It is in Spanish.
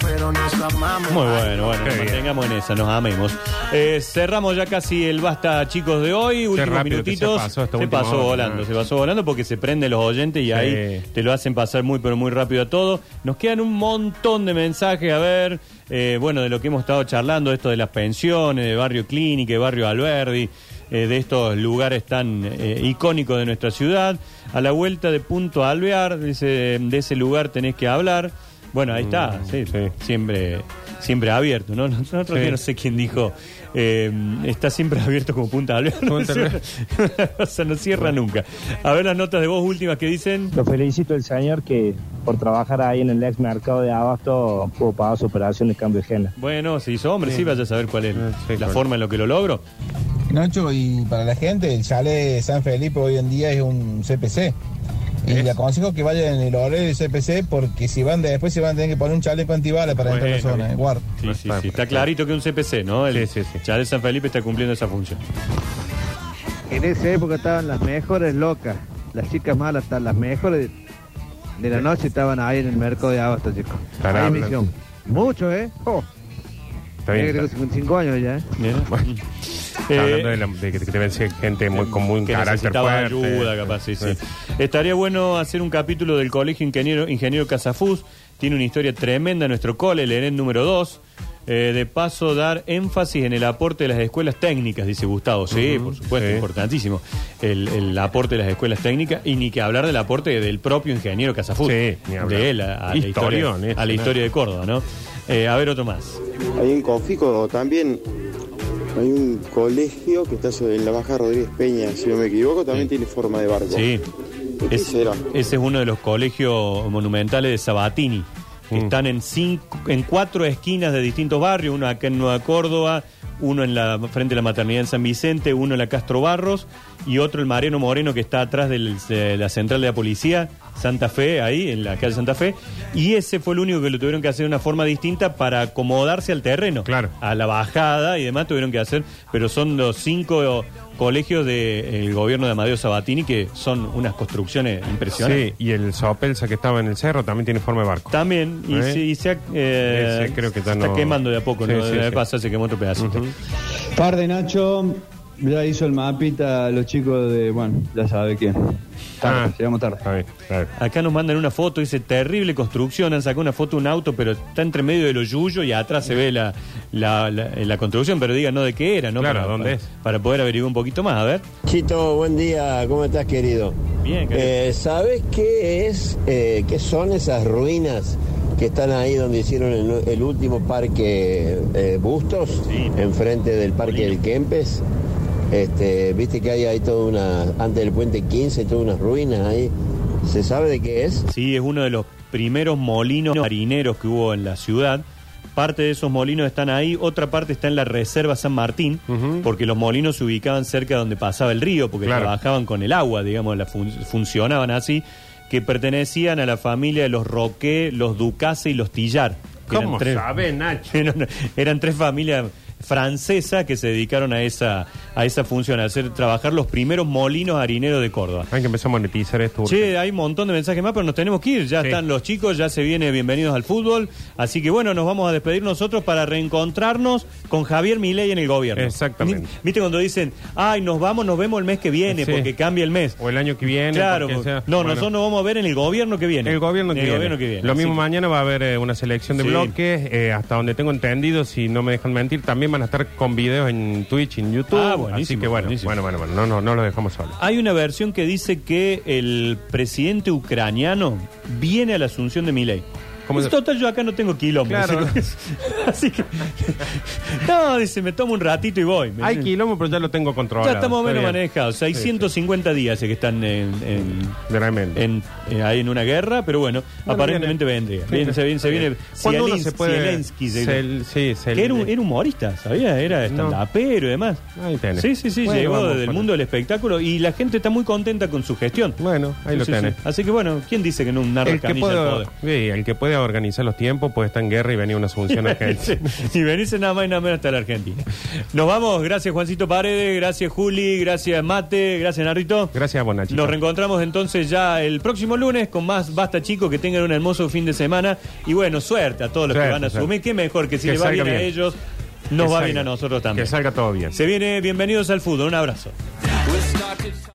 pero nos amamos. Muy bueno, bueno, Qué nos bien. mantengamos en esa, nos amemos. Eh, cerramos ya casi el basta, chicos, de hoy. Últimos rápido que minutitos. se pasó esta se última pasó hora, volando, ¿no? se pasó volando porque se prenden los oyentes y Sí. ahí te lo hacen pasar muy, pero muy rápido a todo. Nos quedan un montón de mensajes a ver. eh, bueno, de lo que hemos estado charlando, esto de las pensiones, de Barrio Clínica, de Barrio Alberdi, eh, de estos lugares tan eh, icónicos de nuestra ciudad. A la vuelta de Punto Alvear, dice, de ese lugar tenés que hablar. Bueno, ahí está, sí, Mm, sí. siempre siempre abierto, ¿no? Nosotros Sí. yo no sé quién dijo, eh, está siempre abierto como Punta Alvear. No, o sea, no cierra nunca. A ver las notas de voz últimas que dicen. Lo felicito el señor que por trabajar ahí en el ex mercado de Abasto pudo pagar su operación de cambio de género. Bueno, se hizo hombre, sí, vaya a saber cuál es sí, la claro. forma en lo que lo logro. Nacho, y para la gente, el chalet San Felipe hoy en día es un CPC. Y le aconsejo que vayan en el horario del CPC porque si van de- después se van a tener que poner un chaleco antibalas para entrar a la zona. eh, guarda. Sí, sí, está, sí. Está clarito que es un CPC, ¿no? El Sí, sí, sí. Chalet San Felipe está cumpliendo esa función. En esa época estaban las mejores locas. Las chicas malas, hasta las mejores de la noche estaban ahí en el mercado de abasto, chicos. Mucho, ¿eh? Oh, Está bien. tengo está- 55 años ya, ¿eh? Mira. Bueno. Eh, Está hablando de, la- de que, ser gente muy, con muy que carácter necesitaba fuerte. ayuda, capaz, sí, sí. Estaría bueno hacer un capítulo del Colegio Ingeniero, Ingeniero Casafús. Tiene una historia tremenda nuestro cole, el EREN número 2. Eh, de paso, dar énfasis en el aporte de las escuelas técnicas, dice Gustavo. Sí, por supuesto, sí. importantísimo. El, el aporte de las escuelas técnicas y ni que hablar del aporte del propio ingeniero Casafús. Sí, ni hablar. De él a, a la, historia, Historión, a la ¿no? historia de Córdoba, ¿no? Eh, a ver, otro más. Hay en Confico también, hay un colegio que está sobre- en la Baja Rodríguez Peña, si no me equivoco, también tiene forma de barco. Sí. ¿De qué Es- será? ese es uno de los colegios monumentales de Sabatini, que Mm. están en, cinco, en cuatro esquinas de distintos barrios, uno acá en Nueva Córdoba, uno en la frente de la maternidad en San Vicente, uno en la Castro Barros y otro el Mariano Moreno que está atrás del- de la central de la policía, Santa Fe, ahí en la calle Santa Fe. Y ese fue el único que lo tuvieron que hacer de una forma distinta para acomodarse al terreno, Claro. a la bajada y demás tuvieron que hacer, pero son los cinco colegios del gobierno de Amadeo Sabatini que son unas construcciones impresionantes. Sí, y el Sopelsa que estaba en el cerro también tiene forma de barco. También, y, ¿Eh? se, y se ha, eh, Ese creo que se está quemando de a poco, Sí, ¿no? sí, De sí. pasada se quemó otro pedacito. Ujú. Tarde, Nacho. Ya hizo el mapita los chicos de. Bueno, ya sabe quién. Tarde, Ah. llegamos tarde. Está bien, está bien. Acá nos mandan una foto, dice terrible construcción, han sacado una foto de un auto, pero está entre medio de los yuyos y atrás se ve la, la, la- la construcción, pero digan no de qué era, ¿no? Claro, para, ¿dónde para- es? Para poder averiguar un poquito más, a ver. Chito, buen día, ¿cómo estás querido? Bien, querido. Eh, ¿Sabes qué es, eh, qué son esas ruinas que están ahí donde hicieron el, el último parque eh, Bustos, Sí. enfrente del parque del Kempes? Este, Viste que hay ahí toda una, antes del puente 15, todas unas ruinas ahí. ¿Se sabe de qué es? Sí, es uno de los primeros molinos marineros que hubo en la ciudad. Parte de esos molinos están ahí, otra parte está en la Reserva San Martín, porque los molinos se ubicaban cerca donde pasaba el río, porque Claro. trabajaban con el agua, digamos, la fun- funcionaban así, que pertenecían a la familia de los Roque, los Ducase y los Tillar. ¿Cómo tres- sabe, Nacho? eran, eran tres familias francesas que se dedicaron a esa, a esa función, a hacer trabajar los primeros molinos harineros de Córdoba. Hay que empezar a monetizar esto. Che, hay un montón de mensajes más, pero nos tenemos que ir. Ya Sí. están los chicos, ya se viene bienvenidos al fútbol. Así que bueno, nos vamos a despedir nosotros para reencontrarnos con Javier Milei en el gobierno. Exactamente. ¿Viste cuando dicen, ay, nos vamos, nos vemos el mes que viene, Sí. porque cambia el mes? O el año que viene. claro, porque sea- no, bueno. nosotros nos vamos a ver en el gobierno que viene. El gobierno que, En el viene. gobierno que viene. Lo mismo mañana va a haber eh, una selección de Sí. bloques. eh, hasta donde tengo entendido, si no me dejan mentir, también van a estar con videos en Twitch en YouTube. Ah, Así que bueno, buenísimo. bueno, bueno, bueno, no, no, no lo dejamos solo. Hay una versión que dice que el presidente ucraniano viene a la asunción de Milei. ¿Cómo Es se- total, yo acá no tengo quilombo. Claro. Así que. No, dice, me tomo un ratito y voy. Hay quilombo, pero ya lo tengo controlado. Ya estamos Está menos bien. manejados. Hay Sí, 150 días que están en, en- eh, ahí en una guerra, pero bueno, Bueno, aparentemente viene. vendría. Viene, se viene, se viene bien. ¿Cuándo uno Zelensky- se puede- Zelensky, se- Cel- sí, Cel- que era un, era humorista, ¿sabía? Era No. y demás. Ahí tenés. Sí, sí, sí, Bueno, llegó vamos del mundo del espectáculo y la gente está muy contenta con su gestión. Bueno, ahí lo Sí, sí, tenés. sí. Así que bueno, ¿quién dice que no un narra El que, canilla al puede, poder? sí, el que puede podés organizar los tiempos, puedes estar en guerra y venir una asunción urgente. y venirse nada más y nada menos hasta la Argentina. Nos vamos, gracias Juancito Paredes, gracias Juli, gracias Mate, gracias Narrito. Gracias a. Nos reencontramos entonces ya el próximo lunes con más Basta Chico, que tengan un hermoso fin de semana y bueno, suerte a todos los Suerte, que van a asumir, qué mejor que si Que le va bien, a ellos, nos Que va salga. bien a nosotros también. Que salga todo bien. Se viene bienvenidos al fútbol, un abrazo.